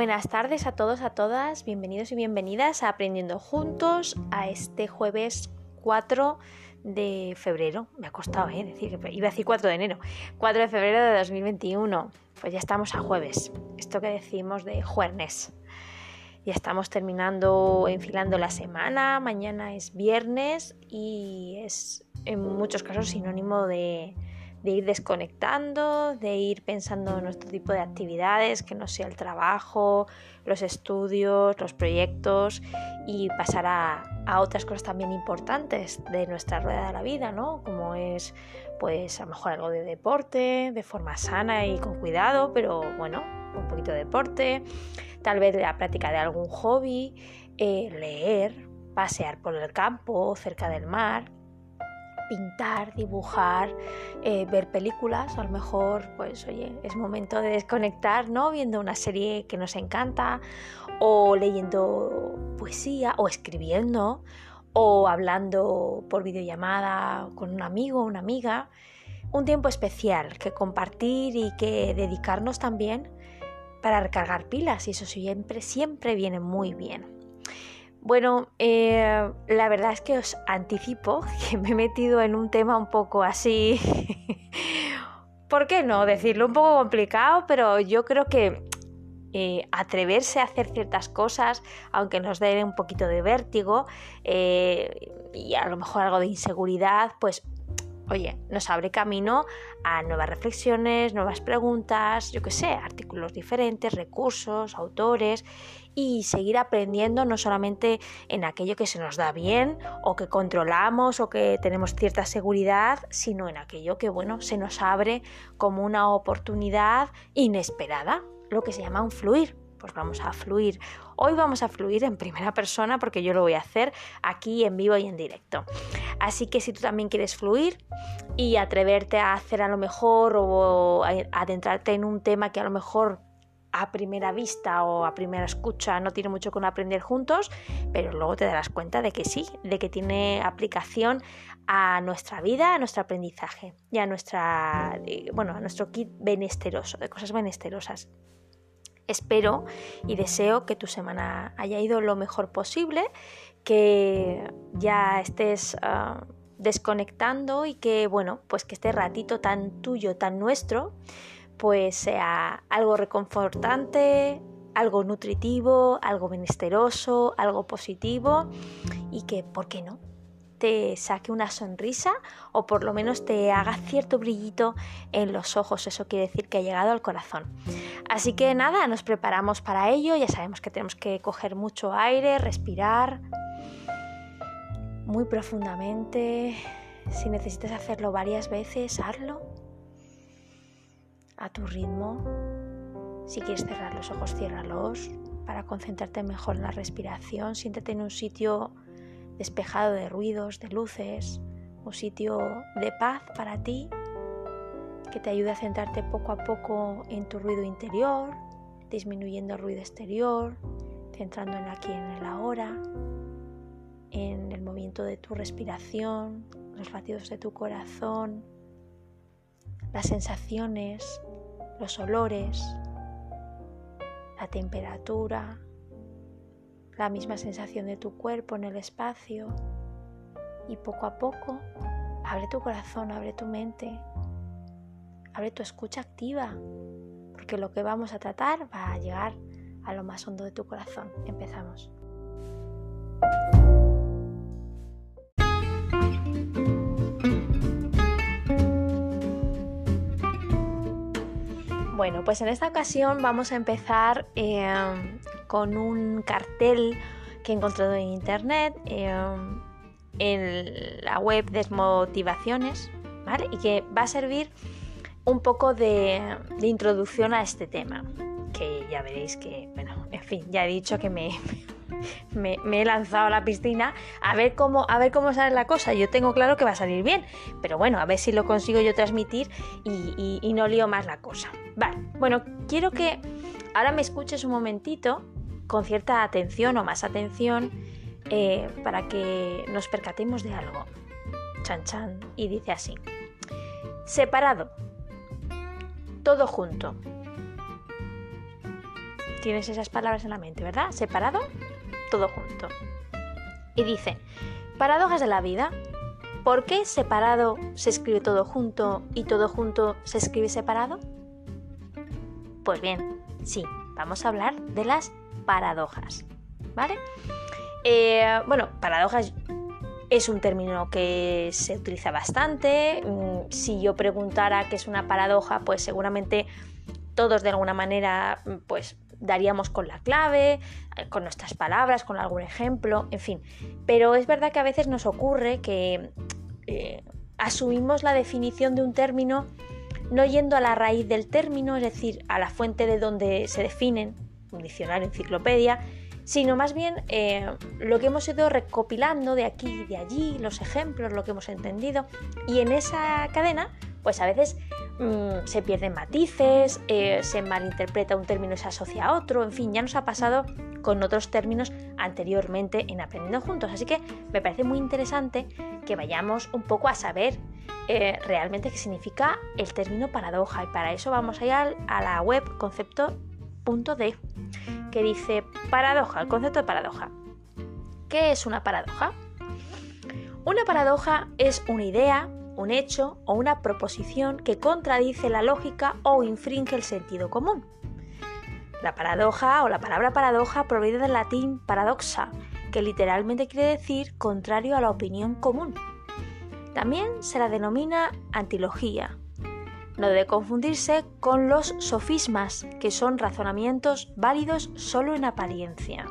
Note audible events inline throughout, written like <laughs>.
Buenas tardes a todos, a todas, bienvenidos y bienvenidas a Aprendiendo Juntos a este jueves 4 de febrero. Me ha costado ¿eh? decir que iba a decir 4 de enero. 4 de febrero de 2021. Pues ya estamos a jueves. Esto que decimos de jueves. Ya estamos terminando, enfilando la semana. Mañana es viernes y es en muchos casos sinónimo de, de ir desconectando, de ir pensando en nuestro tipo de actividades, que no sea el trabajo, los estudios, los proyectos y pasar a, otras cosas también importantes de nuestra rueda de la vida, ¿no? Como es, pues, a lo mejor algo de deporte, de forma sana y con cuidado, pero bueno, un poquito de deporte, tal vez la práctica de algún hobby, eh, leer, pasear por el campo, cerca del mar, pintar, dibujar, eh, ver películas, a lo mejor, pues oye, es momento de desconectar, ¿no? Viendo una serie que nos encanta, o leyendo poesía, o escribiendo, o hablando por videollamada con un amigo o una amiga. Un tiempo especial que compartir y que dedicarnos también para recargar pilas, y eso siempre, siempre viene muy bien. Bueno, eh, la verdad es que os anticipo <laughs> que me he metido en un tema un poco así, <laughs> ¿por qué no? Decirlo un poco complicado, pero yo creo que eh, atreverse a hacer ciertas cosas, aunque nos den un poquito de vértigo eh, y a lo mejor algo de inseguridad, pues oye, nos abre camino a nuevas reflexiones, nuevas preguntas, yo qué sé, artículos diferentes, recursos, autores y seguir aprendiendo no solamente en aquello que se nos da bien o que controlamos o que tenemos cierta seguridad, sino en aquello que, bueno, se nos abre como una oportunidad inesperada, lo que se llama un fluir. Pues vamos a fluir. Hoy vamos a fluir en primera persona porque yo lo voy a hacer aquí en vivo y en directo. Así que si tú también quieres fluir y atreverte a hacer a lo mejor o adentrarte en un tema que a lo mejor a primera vista o a primera escucha no tiene mucho con aprender juntos, pero luego te darás cuenta de que sí, de que tiene aplicación a nuestra vida, a nuestro aprendizaje y a nuestra bueno, a nuestro kit benesteroso, de cosas benesterosas. Espero y deseo que tu semana haya ido lo mejor posible, que ya estés ah, desconectando y que bueno, pues que este ratito tan tuyo, tan nuestro, pues sea algo reconfortante, algo nutritivo, algo menesteroso, algo positivo y que, ¿por qué no? te saque una sonrisa o por lo menos te haga cierto brillito en los ojos. Eso quiere decir que ha llegado al corazón. Así que nada, nos preparamos para ello. Ya sabemos que tenemos que coger mucho aire, respirar muy profundamente. Si necesitas hacerlo varias veces, hazlo a tu ritmo. Si quieres cerrar los ojos, ciérralos para concentrarte mejor en la respiración. Siéntate en un sitio despejado de ruidos, de luces, un sitio de paz para ti que te ayude a centrarte poco a poco en tu ruido interior, disminuyendo el ruido exterior, centrando en aquí en el ahora, en el movimiento de tu respiración, los latidos de tu corazón, las sensaciones, los olores, la temperatura, la misma sensación de tu cuerpo en el espacio y poco a poco abre tu corazón, abre tu mente, abre tu escucha activa, porque lo que vamos a tratar va a llegar a lo más hondo de tu corazón. Empezamos. Bueno, pues en esta ocasión vamos a empezar em, con un cartel que he encontrado en internet, em, en la web Desmotivaciones, ¿vale? Y que va a servir un poco de, introducción a este tema, que ya veréis que, bueno, en fin, ya he dicho que me, me, he lanzado a la piscina a ver cómo a ver cómo sale la cosa. Yo tengo claro que va a salir bien, pero bueno, a ver si lo consigo yo transmitir y, no lío más la cosa. Vale, bueno, quiero que ahora me escuches un momentito con cierta atención o más atención eh, para que nos percatemos de algo. Chan chan. Y dice así. Separado. Todo junto. tienes esas palabras en la mente, ¿verdad? Separado, todo junto. Y dice, paradojas de la vida. ¿Por qué separado se escribe todo junto y todo junto se escribe separado? Pues bien, sí, vamos a hablar de las paradojas, ¿vale? Eh, bueno, paradojas es un término que se utiliza bastante. Mm, si yo preguntara qué es una paradoja, pues seguramente todos de alguna manera pues daríamos con la clave, con nuestras palabras, con algún ejemplo, en fin. Pero es verdad que a veces nos ocurre que eh, asumimos la definición de un término no yendo a la raíz del término, es decir, a la fuente de donde se definen, un diccionario, enciclopedia, sino más bien eh, lo que hemos ido recopilando de aquí y de allí, los ejemplos, lo que hemos entendido, y en esa cadena, pues a veces mm, se pierden matices, eh, se malinterpreta un término y se asocia a otro, en fin, ya nos ha pasado con otros términos anteriormente en Aprendiendo Juntos, así que me parece muy interesante que vayamos un poco a saber eh, realmente qué significa el término paradoja, y para eso vamos a ir a la web concepto.de que dice paradoja, el concepto de paradoja. ¿Qué es una paradoja? Una paradoja es una idea, un hecho o una proposición que contradice la lógica o infringe el sentido común. La paradoja o la palabra paradoja proviene del latín paradoxa, que literalmente quiere decir contrario a la opinión común. También se la denomina antilogía, no debe confundirse con los sofismas, que son razonamientos válidos solo en apariencia.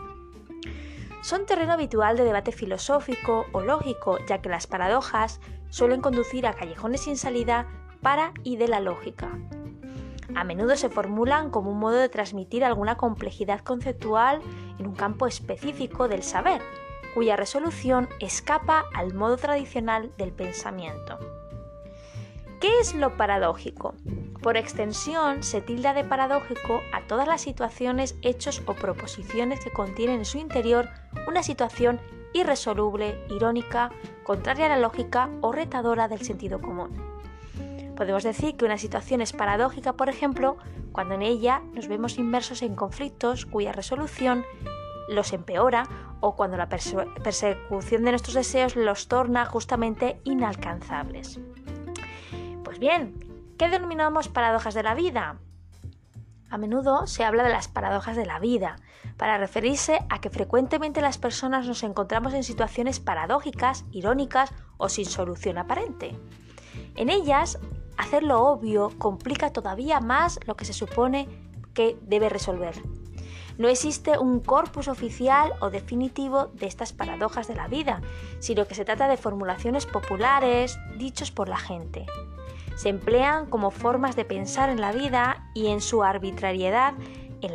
Son terreno habitual de debate filosófico o lógico, ya que las paradojas suelen conducir a callejones sin salida para y de la lógica. A menudo se formulan como un modo de transmitir alguna complejidad conceptual en un campo específico del saber, cuya resolución escapa al modo tradicional del pensamiento. ¿Qué es lo paradójico? Por extensión, se tilda de paradójico a todas las situaciones, hechos o proposiciones que contienen en su interior una situación irresoluble, irónica, contraria a la lógica o retadora del sentido común. Podemos decir que una situación es paradójica, por ejemplo, cuando en ella nos vemos inmersos en conflictos cuya resolución los empeora o cuando la persecución de nuestros deseos los torna justamente inalcanzables. Pues bien, ¿qué denominamos paradojas de la vida? A menudo se habla de las paradojas de la vida, para referirse a que frecuentemente las personas nos encontramos en situaciones paradójicas, irónicas o sin solución aparente. En ellas, hacer lo obvio complica todavía más lo que se supone que debe resolver. No existe un corpus oficial o definitivo de estas paradojas de la vida, sino que se trata de formulaciones populares dichos por la gente se emplean como formas de pensar en la vida y en su arbitrariedad en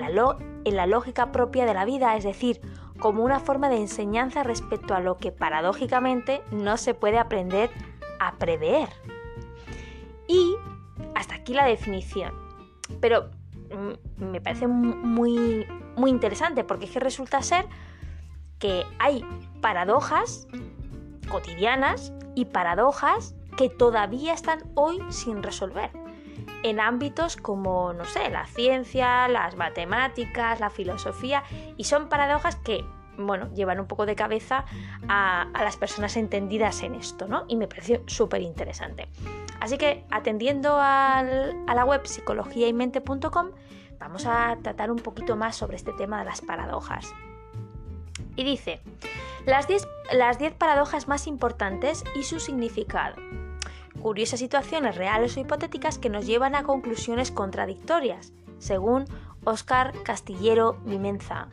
la, lógica propia de la vida, es decir, como una forma de enseñanza respecto a lo que paradójicamente no se puede aprender a prever. Y hasta aquí la definición. Pero mm, me parece muy, muy interesante porque es que resulta ser que hay paradojas cotidianas y paradojas que todavía están hoy sin resolver en ámbitos como, no sé, la ciencia, las matemáticas, la filosofía, y son paradojas que, bueno, llevan un poco de cabeza a, las personas entendidas en esto, ¿no? Y me pareció súper interesante. Así que, atendiendo a la web psicologiaymente.com, vamos a tratar un poquito más sobre este tema de las paradojas. Y dice, las 10 las paradojas más importantes y su significado curiosas situaciones reales o hipotéticas que nos llevan a conclusiones contradictorias, según Oscar Castillero Vimenza.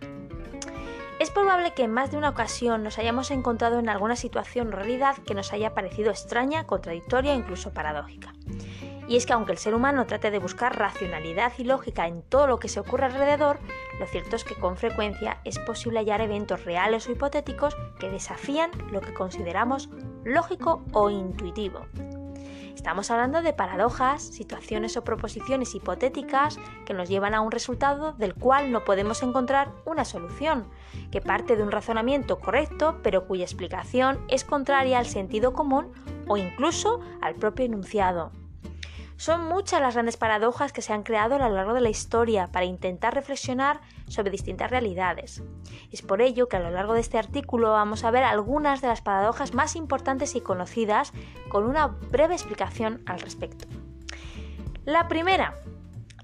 Es probable que en más de una ocasión nos hayamos encontrado en alguna situación o realidad que nos haya parecido extraña, contradictoria e incluso paradójica. Y es que aunque el ser humano trate de buscar racionalidad y lógica en todo lo que se ocurre alrededor, lo cierto es que con frecuencia es posible hallar eventos reales o hipotéticos que desafían lo que consideramos lógico o intuitivo. Estamos hablando de paradojas, situaciones o proposiciones hipotéticas que nos llevan a un resultado del cual no podemos encontrar una solución, que parte de un razonamiento correcto pero cuya explicación es contraria al sentido común o incluso al propio enunciado. Son muchas las grandes paradojas que se han creado a lo largo de la historia para intentar reflexionar sobre distintas realidades. Es por ello que a lo largo de este artículo vamos a ver algunas de las paradojas más importantes y conocidas con una breve explicación al respecto. La primera,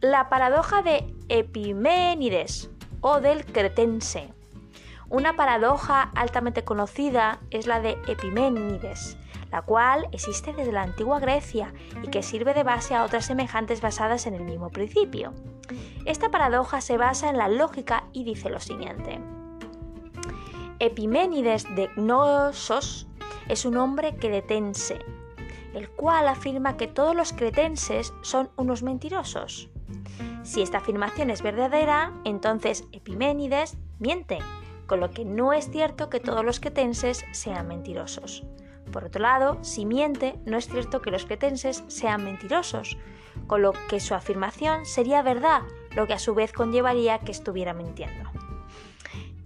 la paradoja de Epiménides o del cretense. Una paradoja altamente conocida es la de Epiménides, la cual existe desde la antigua Grecia y que sirve de base a otras semejantes basadas en el mismo principio. Esta paradoja se basa en la lógica y dice lo siguiente. Epiménides de Gnosos es un hombre cretense, el cual afirma que todos los cretenses son unos mentirosos. Si esta afirmación es verdadera, entonces Epiménides miente, con lo que no es cierto que todos los cretenses sean mentirosos. Por otro lado, si miente, no es cierto que los cretenses sean mentirosos, con lo que su afirmación sería verdad, lo que a su vez conllevaría que estuviera mintiendo.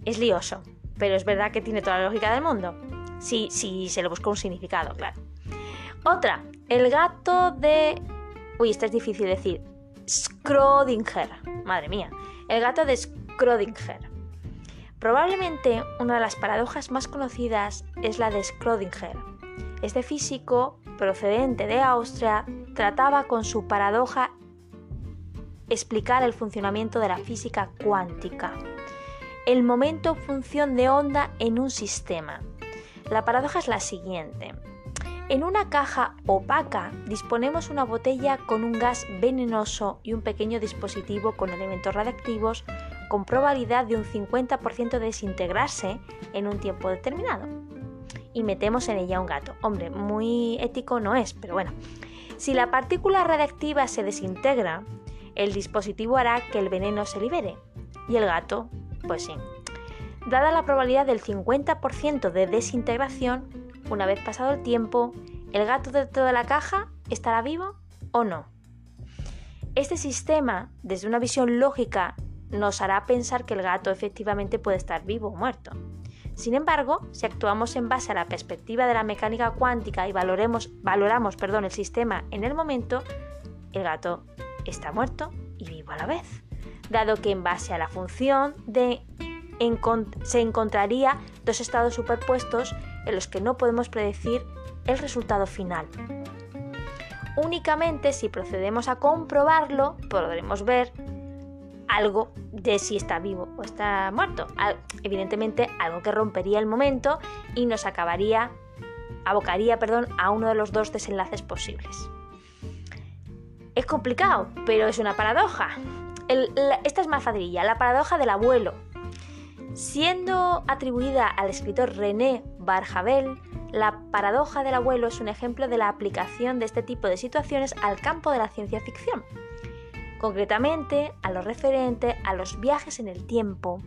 Es lioso, pero es verdad que tiene toda la lógica del mundo. Sí, sí, se le busca un significado, claro. Otra, el gato de... Uy, esto es difícil decir. Schrödinger. Madre mía. El gato de Schrödinger. Probablemente una de las paradojas más conocidas es la de Schrödinger, este físico, procedente de Austria, trataba con su paradoja explicar el funcionamiento de la física cuántica, el momento función de onda en un sistema. La paradoja es la siguiente. En una caja opaca disponemos una botella con un gas venenoso y un pequeño dispositivo con elementos radiactivos con probabilidad de un 50% de desintegrarse en un tiempo determinado y metemos en ella un gato. Hombre, muy ético no es, pero bueno. Si la partícula radiactiva se desintegra, el dispositivo hará que el veneno se libere. Y el gato, pues sí. Dada la probabilidad del 50% de desintegración, una vez pasado el tiempo, ¿el gato dentro de la caja estará vivo o no? Este sistema, desde una visión lógica, nos hará pensar que el gato efectivamente puede estar vivo o muerto. Sin embargo, si actuamos en base a la perspectiva de la mecánica cuántica y valoremos, valoramos perdón, el sistema en el momento, el gato está muerto y vivo a la vez, dado que en base a la función de se encontraría dos estados superpuestos en los que no podemos predecir el resultado final. Únicamente si procedemos a comprobarlo podremos ver algo de si está vivo o está muerto. Evidentemente algo que rompería el momento y nos acabaría, abocaría, perdón, a uno de los dos desenlaces posibles. Es complicado, pero es una paradoja. esta es más la paradoja del abuelo. Siendo atribuida al escritor René Barjavel, la paradoja del abuelo es un ejemplo de la aplicación de este tipo de situaciones al campo de la ciencia ficción concretamente a lo referente a los viajes en el tiempo.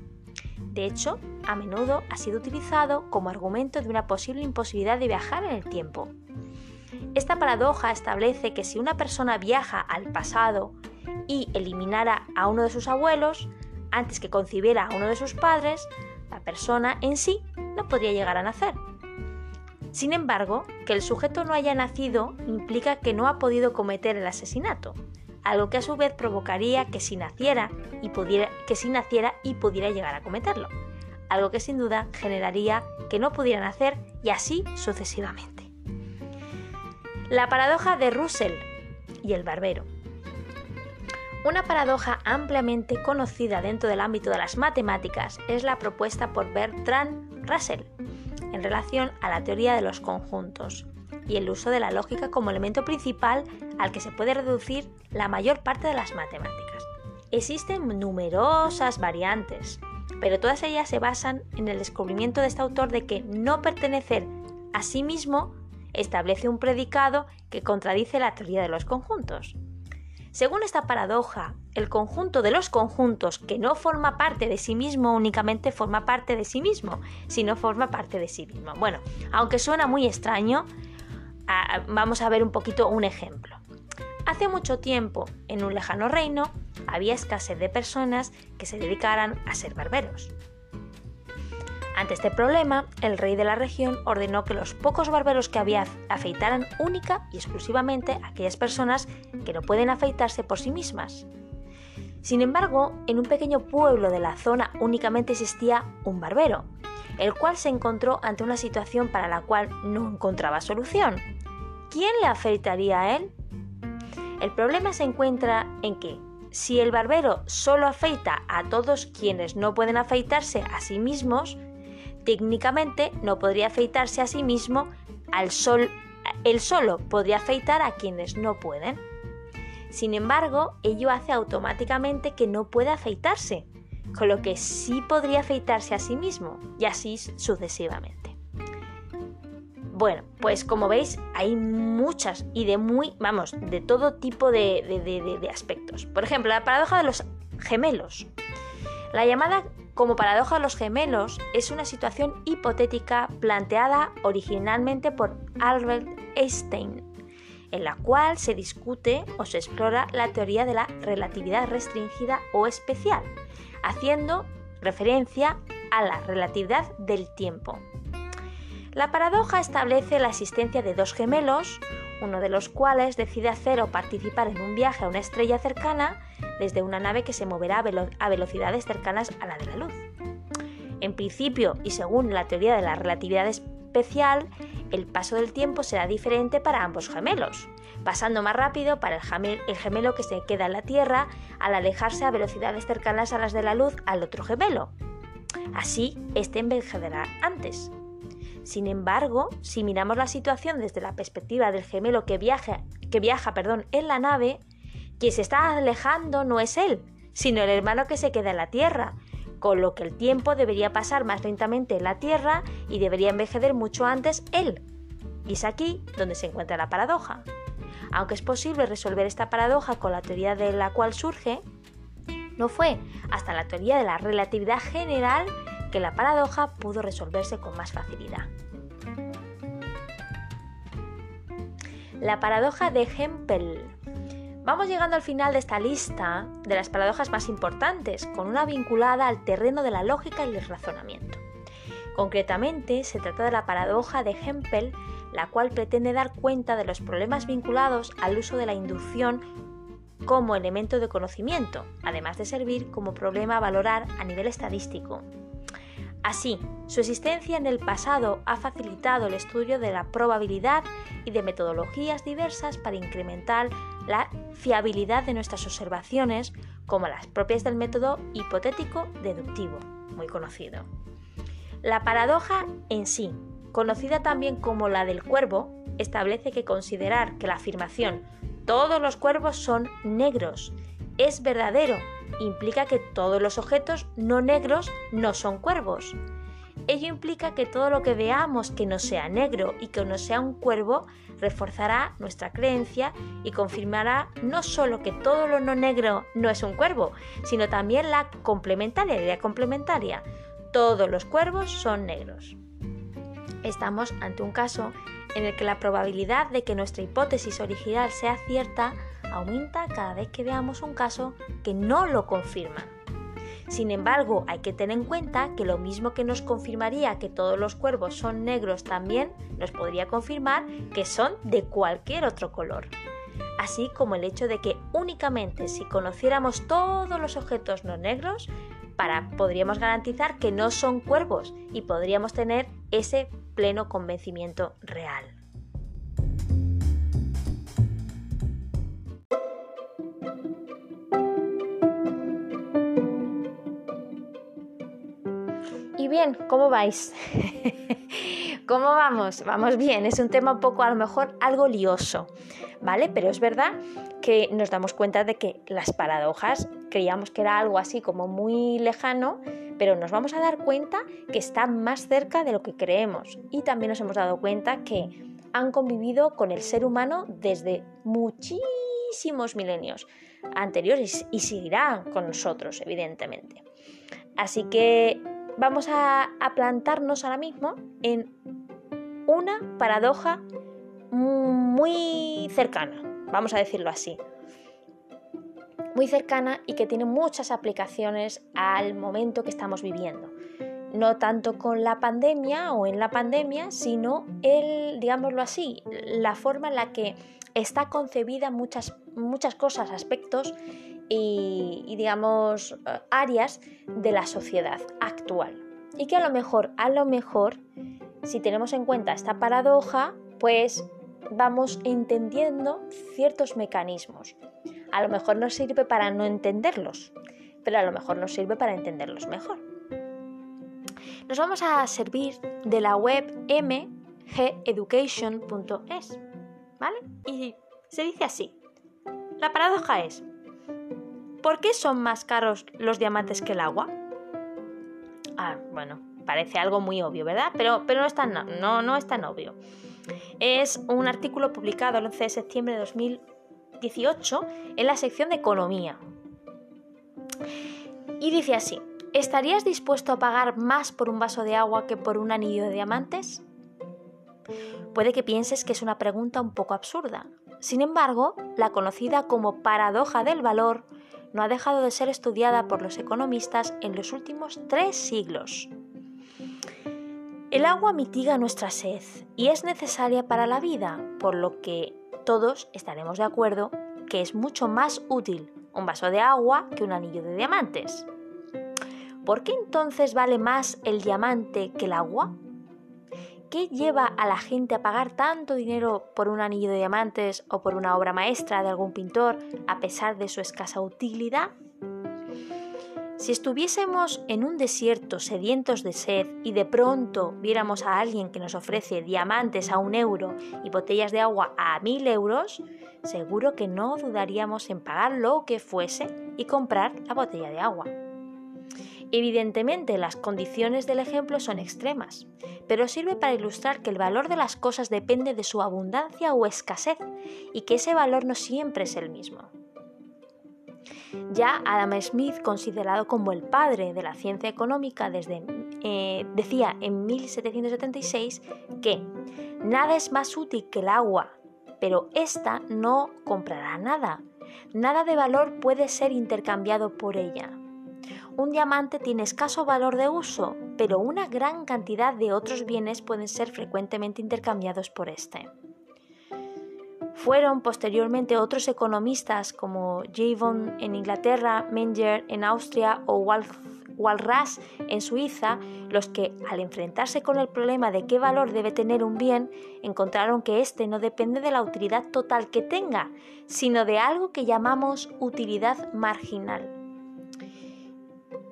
De hecho, a menudo ha sido utilizado como argumento de una posible imposibilidad de viajar en el tiempo. Esta paradoja establece que si una persona viaja al pasado y eliminara a uno de sus abuelos, antes que concibiera a uno de sus padres, la persona en sí no podría llegar a nacer. Sin embargo, que el sujeto no haya nacido implica que no ha podido cometer el asesinato, algo que a su vez provocaría que si naciera y pudiera, que si naciera y pudiera llegar a cometerlo, algo que sin duda generaría que no pudiera nacer y así sucesivamente. La paradoja de Russell y el barbero. Una paradoja ampliamente conocida dentro del ámbito de las matemáticas es la propuesta por Bertrand Russell en relación a la teoría de los conjuntos, y el uso de la lógica como elemento principal al que se puede reducir la mayor parte de las matemáticas. Existen numerosas variantes, pero todas ellas se basan en el descubrimiento de este autor de que no pertenecer a sí mismo establece un predicado que contradice la teoría de los conjuntos. Según esta paradoja, el conjunto de los conjuntos que no forma parte de sí mismo únicamente forma parte de sí mismo, sino forma parte de sí mismo. Bueno, aunque suena muy extraño, vamos a ver un poquito un ejemplo. Hace mucho tiempo, en un lejano reino, había escasez de personas que se dedicaran a ser barberos. Ante este problema, el rey de la región ordenó que los pocos barberos que había afeitaran única y exclusivamente a aquellas personas que no pueden afeitarse por sí mismas. Sin embargo, en un pequeño pueblo de la zona únicamente existía un barbero, el cual se encontró ante una situación para la cual no encontraba solución. ¿Quién le afeitaría a él? El problema se encuentra en que, si el barbero solo afeita a todos quienes no pueden afeitarse a sí mismos, técnicamente no podría afeitarse a sí mismo al sol, él solo podría afeitar a quienes no pueden. Sin embargo, ello hace automáticamente que no pueda afeitarse, con lo que sí podría afeitarse a sí mismo, y así sucesivamente. Bueno, pues como veis, hay muchas y de muy, vamos, de todo tipo de, aspectos. Por ejemplo, la paradoja de los gemelos. La llamada como paradoja de los gemelos es una situación hipotética planteada originalmente por Albert Einstein, en la cual se discute o se explora la teoría de la relatividad restringida o especial, haciendo referencia a la relatividad del tiempo. La paradoja establece la existencia de dos gemelos, uno de los cuales decide hacer o participar en un viaje a una estrella cercana desde una nave que se moverá a, velocidades cercanas a la de la luz. En principio, y según la teoría de la relatividad el paso del tiempo será diferente para ambos gemelos, pasando más rápido para el, el gemelo que se queda en la Tierra al alejarse a velocidades cercanas a las de la luz al otro gemelo. Así, este envejecerá antes. Sin embargo, si miramos la situación desde la perspectiva del gemelo que viaja, que viaja perdón, en la nave, quien se está alejando no es él, sino el hermano que se queda en la Tierra, con lo que el tiempo debería pasar más lentamente en la Tierra y debería envejecer mucho antes él. Y es aquí donde se encuentra la paradoja. Aunque es posible resolver esta paradoja con la teoría de la cual surge, no fue hasta la teoría de la relatividad general que la paradoja pudo resolverse con más facilidad. La paradoja de Hempel. Vamos llegando al final de esta lista de las paradojas más importantes, con una vinculada al terreno de la lógica y el razonamiento. Concretamente, se trata de la paradoja de Hempel, la cual pretende dar cuenta de los problemas vinculados al uso de la inducción como elemento de conocimiento, además de servir como problema a valorar a nivel estadístico. Así, su existencia en el pasado ha facilitado el estudio de la probabilidad y de metodologías diversas para incrementar la fiabilidad de nuestras observaciones, como las propias del método hipotético deductivo, muy conocido. La paradoja en sí, conocida también como la del cuervo, establece que considerar que la afirmación todos los cuervos son negros es verdadero implica que todos los objetos no negros no son cuervos. Ello implica que todo lo que veamos que no sea negro y que no sea un cuervo reforzará nuestra creencia y confirmará no solo que todo lo no negro no es un cuervo, sino también la complementaria, la idea complementaria. Todos los cuervos son negros. Estamos ante un caso en el que la probabilidad de que nuestra hipótesis original sea cierta aumenta cada vez que veamos un caso que no lo confirma. Sin embargo, hay que tener en cuenta que lo mismo que nos confirmaría que todos los cuervos son negros también nos podría confirmar que son de cualquier otro color. Así como el hecho de que únicamente si conociéramos todos los objetos no negros, para, podríamos garantizar que no son cuervos y podríamos tener ese pleno convencimiento real. Bien, ¿cómo vais? <laughs> ¿Cómo vamos? Vamos bien, es un tema un poco a lo mejor algo lioso, ¿vale? Pero es verdad que nos damos cuenta de que las paradojas creíamos que era algo así como muy lejano, pero nos vamos a dar cuenta que está más cerca de lo que creemos y también nos hemos dado cuenta que han convivido con el ser humano desde muchísimos milenios anteriores y seguirán con nosotros, evidentemente. Así que vamos a, plantarnos ahora mismo en una paradoja muy cercana, vamos a decirlo así. Muy cercana y que tiene muchas aplicaciones al momento que estamos viviendo. no tanto con la pandemia o en la pandemia, sino el, digámoslo así, la forma en la que está concebida muchas, muchas cosas, aspectos y, digamos áreas de la sociedad actual. Y que a lo mejor, a lo mejor, si tenemos en cuenta esta paradoja, pues vamos entendiendo ciertos mecanismos. A lo mejor nos sirve para no entenderlos, pero a lo mejor nos sirve para entenderlos mejor. Nos vamos a servir de la web mgeducation.es, ¿vale? Y se dice así. La paradoja es, ¿por qué son más caros los diamantes que el agua? Ah, bueno, parece algo muy obvio, ¿verdad? Pero, pero no, es tan, no, no es tan obvio. Es un artículo publicado el 11 de septiembre de 2018 en la sección de Economía. Y dice así, ¿estarías dispuesto a pagar más por un vaso de agua que por un anillo de diamantes? Puede que pienses que es una pregunta un poco absurda. Sin embargo, la conocida como paradoja del valor no ha dejado de ser estudiada por los economistas en los últimos tres siglos. El agua mitiga nuestra sed y es necesaria para la vida, por lo que todos estaremos de acuerdo que es mucho más útil un vaso de agua que un anillo de diamantes. ¿Por qué entonces vale más el diamante que el agua? ¿Qué lleva a la gente a pagar tanto dinero por un anillo de diamantes o por una obra maestra de algún pintor a pesar de su escasa utilidad? Si estuviésemos en un desierto sedientos de sed y de pronto viéramos a alguien que nos ofrece diamantes a un euro y botellas de agua a mil euros, seguro que no dudaríamos en pagar lo que fuese y comprar la botella de agua. Evidentemente las condiciones del ejemplo son extremas, pero sirve para ilustrar que el valor de las cosas depende de su abundancia o escasez y que ese valor no siempre es el mismo. Ya Adam Smith, considerado como el padre de la ciencia económica eh, decía en 1776 que nada es más útil que el agua, pero ésta no comprará nada. Nada de valor puede ser intercambiado por ella. Un diamante tiene escaso valor de uso, pero una gran cantidad de otros bienes pueden ser frecuentemente intercambiados por este. Fueron posteriormente otros economistas como Javon en Inglaterra, Menger en Austria o Walras en Suiza los que, al enfrentarse con el problema de qué valor debe tener un bien, encontraron que éste no depende de la utilidad total que tenga, sino de algo que llamamos utilidad marginal.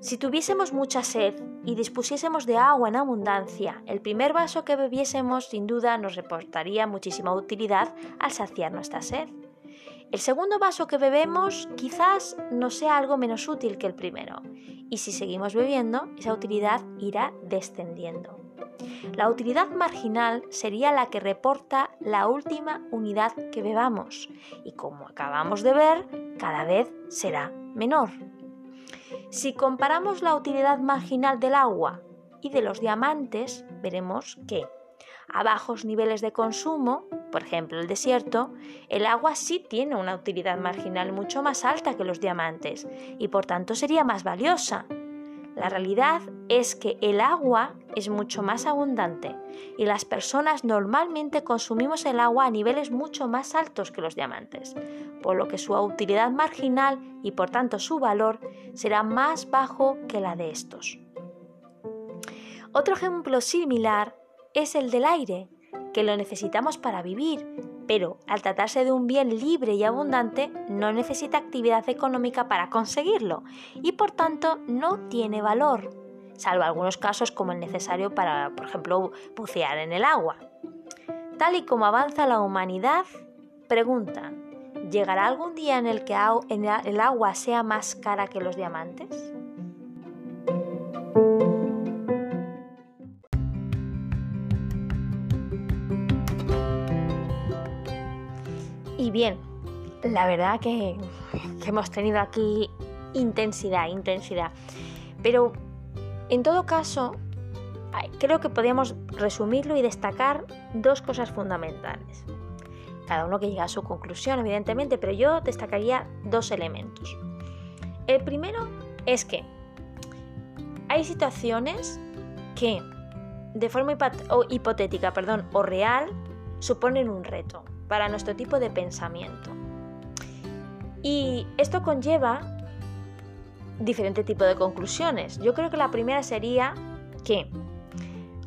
Si tuviésemos mucha sed y dispusiésemos de agua en abundancia, el primer vaso que bebiésemos sin duda nos reportaría muchísima utilidad al saciar nuestra sed. El segundo vaso que bebemos quizás no sea algo menos útil que el primero, y si seguimos bebiendo, esa utilidad irá descendiendo. La utilidad marginal sería la que reporta la última unidad que bebamos, y como acabamos de ver, cada vez será menor. Si comparamos la utilidad marginal del agua y de los diamantes, veremos que a bajos niveles de consumo, por ejemplo el desierto, el agua sí tiene una utilidad marginal mucho más alta que los diamantes y por tanto sería más valiosa. La realidad es que el agua es mucho más abundante y las personas normalmente consumimos el agua a niveles mucho más altos que los diamantes, por lo que su utilidad marginal y por tanto su valor será más bajo que la de estos. Otro ejemplo similar es el del aire, que lo necesitamos para vivir, pero al tratarse de un bien libre y abundante, no necesita actividad económica para conseguirlo y por tanto no tiene valor, salvo algunos casos como el necesario para, por ejemplo, bucear en el agua. Tal y como avanza la humanidad, pregunta, ¿llegará algún día en el que el agua sea más cara que los diamantes? Bien, la verdad que, hemos tenido aquí intensidad, intensidad. Pero en todo caso, creo que podríamos resumirlo y destacar dos cosas fundamentales. Cada uno que llega a su conclusión, evidentemente, pero yo destacaría dos elementos. El primero es que hay situaciones que de forma hipotética perdón, o real suponen un reto para nuestro tipo de pensamiento. Y esto conlleva diferente tipo de conclusiones. Yo creo que la primera sería que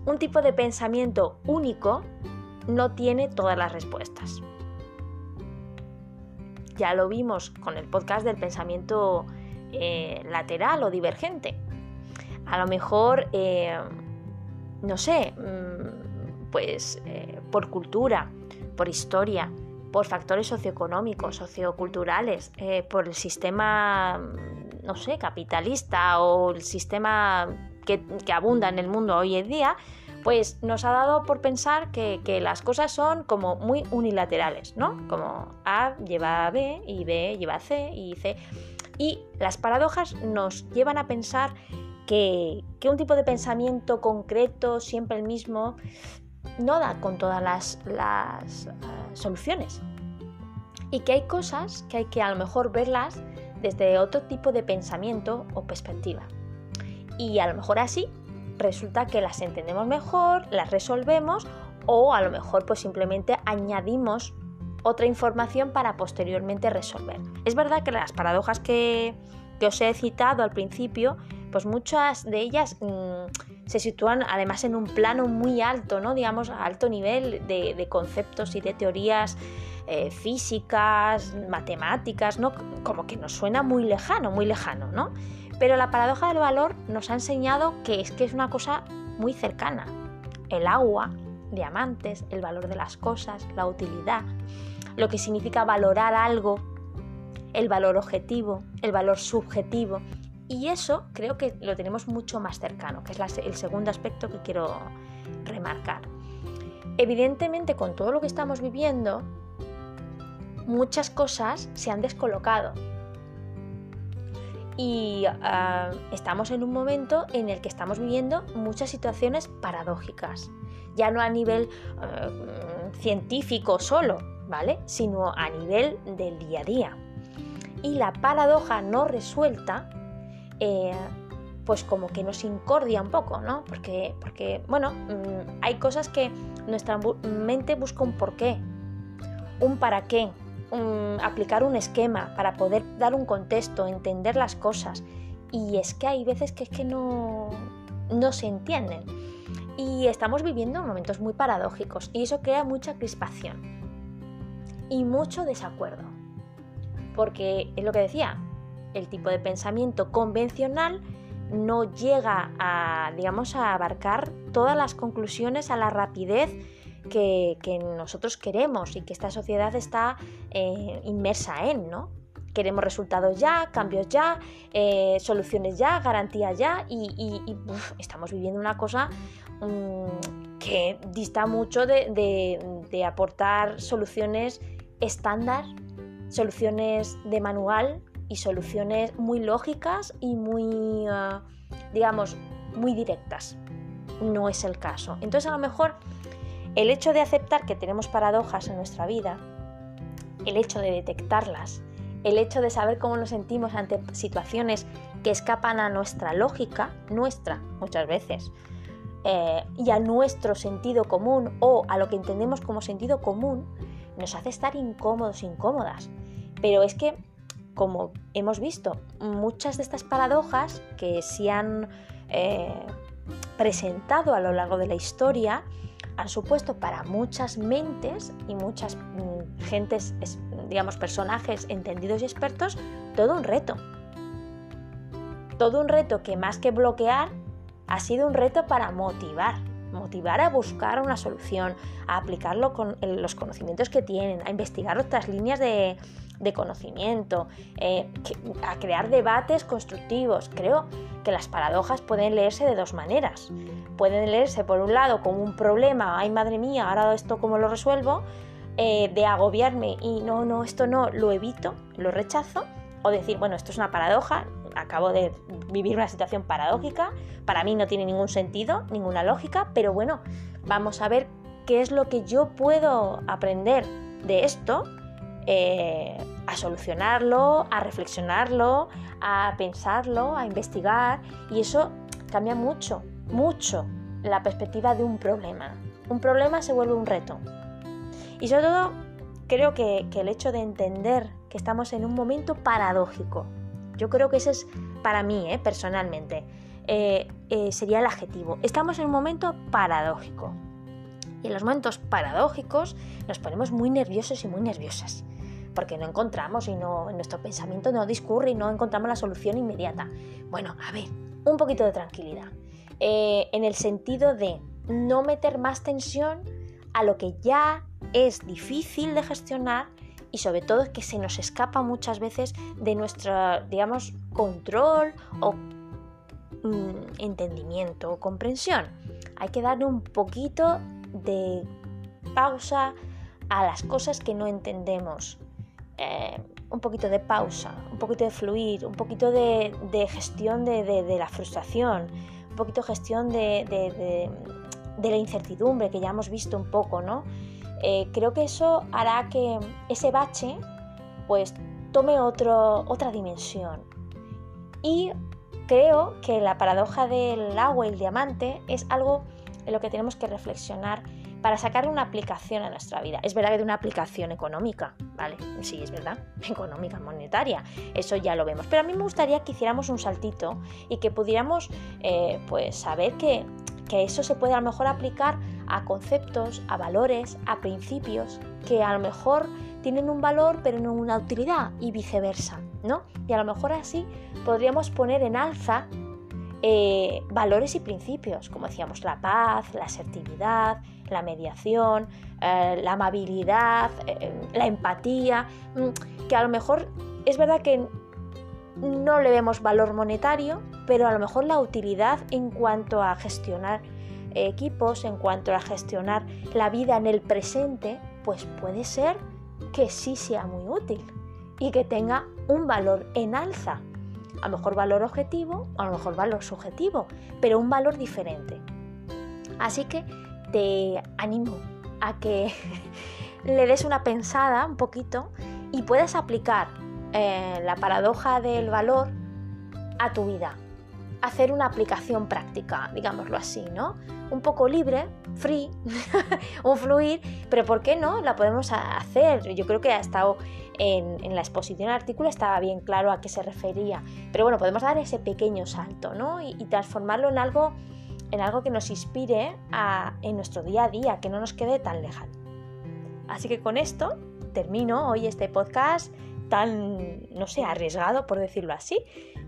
un tipo de pensamiento único no tiene todas las respuestas. Ya lo vimos con el podcast del pensamiento eh, lateral o divergente. A lo mejor, eh, no sé, mm, pues eh, por cultura, por historia, por factores socioeconómicos, socioculturales, por el sistema, no sé, capitalista o el sistema que, que abunda en el mundo hoy en día, pues nos ha dado por pensar que, las cosas son como muy unilaterales, ¿no? Como A lleva a B y B lleva a C y C. Y las paradojas nos llevan a pensar que, un tipo de pensamiento concreto, siempre el mismo, no da con todas las, eh, soluciones. Y que hay cosas que hay que a lo mejor verlas desde otro tipo de pensamiento o perspectiva. Y a lo mejor así resulta que las entendemos mejor, las resolvemos o a lo mejor pues simplemente añadimos otra información para posteriormente resolver. Es verdad que las paradojas que, os he citado al principio, pues muchas de ellas mm, se sitúan además en un plano muy alto, ¿no? Digamos, a alto nivel de, conceptos y de teorías eh, físicas, matemáticas, ¿no? Como que nos suena muy lejano, muy lejano, ¿no? Pero la paradoja del valor nos ha enseñado que es que es una cosa muy cercana. El agua, diamantes, el valor de las cosas, la utilidad, lo que significa valorar algo, el valor objetivo, el valor subjetivo. Y eso creo que lo tenemos mucho más cercano, que es el segundo aspecto que quiero remarcar. Evidentemente, con todo lo que estamos viviendo, muchas cosas se han descolocado y ah, estamos en un momento en el que estamos viviendo muchas situaciones paradójicas, ya no a nivel ah, científico solo, ¿vale? Sino a nivel del día a día. Y la paradoja no resuelta, eh, pues como que nos incordia un poco, ¿no? Porque, porque bueno, mm, hay cosas que nuestra mente busca un porqué, un para qué, aplicar un esquema para poder dar un contexto, entender las cosas. Y es que hay veces que es que no, no se entienden. Y estamos viviendo momentos muy paradójicos y eso crea mucha crispación y mucho desacuerdo. Porque es lo que decía, el tipo de pensamiento convencional no llega a, digamos, a abarcar todas las conclusiones a la rapidez que, nosotros queremos y que esta sociedad está eh, inmersa en, ¿no? Queremos resultados ya, cambios ya, eh, soluciones ya, garantías ya y, estamos viviendo una cosa mm, que dista mucho de, aportar soluciones estándar, soluciones de manual y soluciones muy lógicas y muy, ah, digamos, muy directas. No es el caso. Entonces a lo mejor el hecho de aceptar que tenemos paradojas en nuestra vida, el hecho de detectarlas, el hecho de saber cómo nos sentimos ante situaciones que escapan a nuestra lógica, nuestra muchas veces, eh, y a nuestro sentido común o a lo que entendemos como sentido común, nos hace estar incómodos, incómodas. Pero es que, como hemos visto, muchas de estas paradojas que se han eh, presentado a lo largo de la historia, han supuesto para muchas mentes y muchas mm, gentes, digamos, personajes entendidos y expertos, todo un reto. Todo un reto que más que bloquear, ha sido un reto para motivar, motivar a buscar una solución, a aplicarlo con los conocimientos que tienen, a investigar otras líneas de, conocimiento, eh, a crear debates constructivos. Creo que las paradojas pueden leerse de dos maneras. Pueden leerse por un lado como un problema, ay madre mía, ahora esto cómo lo resuelvo, eh, de agobiarme y no, no, esto no, lo evito, lo rechazo, o decir, bueno, esto es una paradoja, acabo de vivir una situación paradójica, para mí no tiene ningún sentido, ninguna lógica, pero bueno, vamos a ver qué es lo que yo puedo aprender de esto, eh, a solucionarlo, a reflexionarlo, a pensarlo, a investigar, y eso cambia mucho, mucho la perspectiva de un problema. Un problema se vuelve un reto. Y sobre todo, creo que, el hecho de entender que estamos en un momento paradójico, yo creo que ese es para mí, ¿eh? personalmente, eh, eh, sería el adjetivo. Estamos en un momento paradójico. Y en los momentos paradójicos nos ponemos muy nerviosos y muy nerviosas porque no encontramos y no, nuestro pensamiento no discurre y no encontramos la solución inmediata. Bueno, a ver, un poquito de tranquilidad. Eh, en el sentido de no meter más tensión a lo que ya es difícil de gestionar y sobre todo que se nos escapa muchas veces de nuestro, digamos, control o mm, entendimiento o comprensión. Hay que darle un poquito de pausa a las cosas que no entendemos. Eh, un poquito de pausa, un poquito de fluir, un poquito de, gestión de, la frustración, un poquito de gestión de, la incertidumbre que ya hemos visto un poco, ¿no? Eh, creo que eso hará que ese bache pues tome otra dimensión. Y creo que la paradoja del agua y el diamante es algo en lo que tenemos que reflexionar para sacar una aplicación a nuestra vida. Es verdad que de una aplicación económica, ¿vale? Sí, es verdad, <laughs> económica, monetaria, eso ya lo vemos. Pero a mí me gustaría que hiciéramos un saltito y que pudiéramos eh, pues saber que, que eso se puede a lo mejor aplicar a conceptos, a valores, a principios que a lo mejor tienen un valor pero no una utilidad y viceversa, ¿no? Y a lo mejor así podríamos poner en alza eh, valores y principios, como decíamos, la paz, la asertividad, la mediación, eh, la amabilidad, eh, la empatía, mm, que a lo mejor es verdad que no le vemos valor monetario, pero a lo mejor la utilidad en cuanto a gestionar equipos, en cuanto a gestionar la vida en el presente, pues puede ser que sí sea muy útil y que tenga un valor en alza a lo mejor valor objetivo a lo mejor valor subjetivo, pero un valor diferente. Así que te animo a que <laughs> le des una pensada un poquito y puedas aplicar eh, la paradoja del valor a tu vida. Hacer una aplicación práctica, digámoslo así, ¿no? Un poco libre, free, <laughs> un fluir, pero ¿por qué no? La podemos hacer. Yo creo que ha estado en, la exposición del artículo estaba bien claro a qué se refería. Pero bueno, podemos dar ese pequeño salto ¿no? y, transformarlo en algo, en algo que nos inspire en nuestro día a día, que no nos quede tan lejano. Así que con esto termino hoy este podcast tan, no sé, arriesgado, por decirlo así.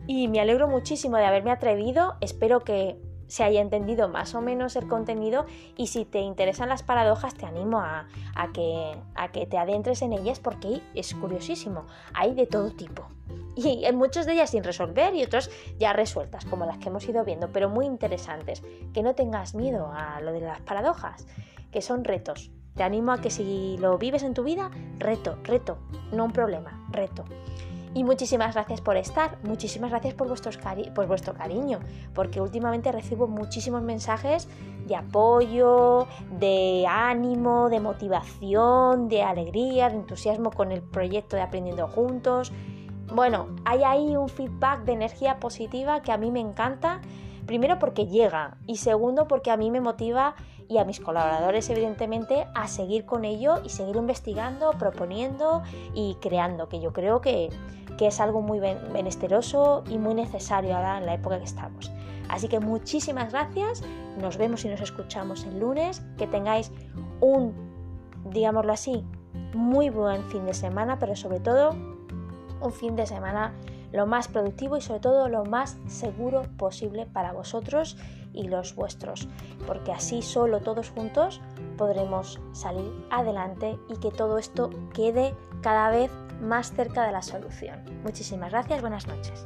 Y me alegro muchísimo de haberme atrevido. Espero que se haya entendido más o menos el contenido y si te interesan las paradojas te animo a, que, a que te adentres en ellas porque es curiosísimo, hay de todo tipo. Y hay muchas de ellas sin resolver y otras ya resueltas, como las que hemos ido viendo, pero muy interesantes. Que no tengas miedo a lo de las paradojas, que son retos. Te animo a que si lo vives en tu vida, reto, reto, no un problema, reto. Y muchísimas gracias por estar, muchísimas gracias por, por vuestro cariño, porque últimamente recibo muchísimos mensajes de apoyo, de ánimo, de motivación, de alegría, de entusiasmo con el proyecto de Aprendiendo Juntos. Bueno, hay ahí un feedback de energía positiva que a mí me encanta, primero porque llega y segundo porque a mí me motiva y a mis colaboradores evidentemente a seguir con ello y seguir investigando, proponiendo y creando, que yo creo que, que es algo muy benesteroso y muy necesario ahora en la época que estamos. Así que muchísimas gracias, nos vemos y nos escuchamos el lunes, que tengáis un, digámoslo así, muy buen fin de semana, pero sobre todo un fin de semana lo más productivo y sobre todo lo más seguro posible para vosotros y los vuestros, porque así solo todos juntos podremos salir adelante y que todo esto quede cada vez más cerca de la solución. Muchísimas gracias, buenas noches.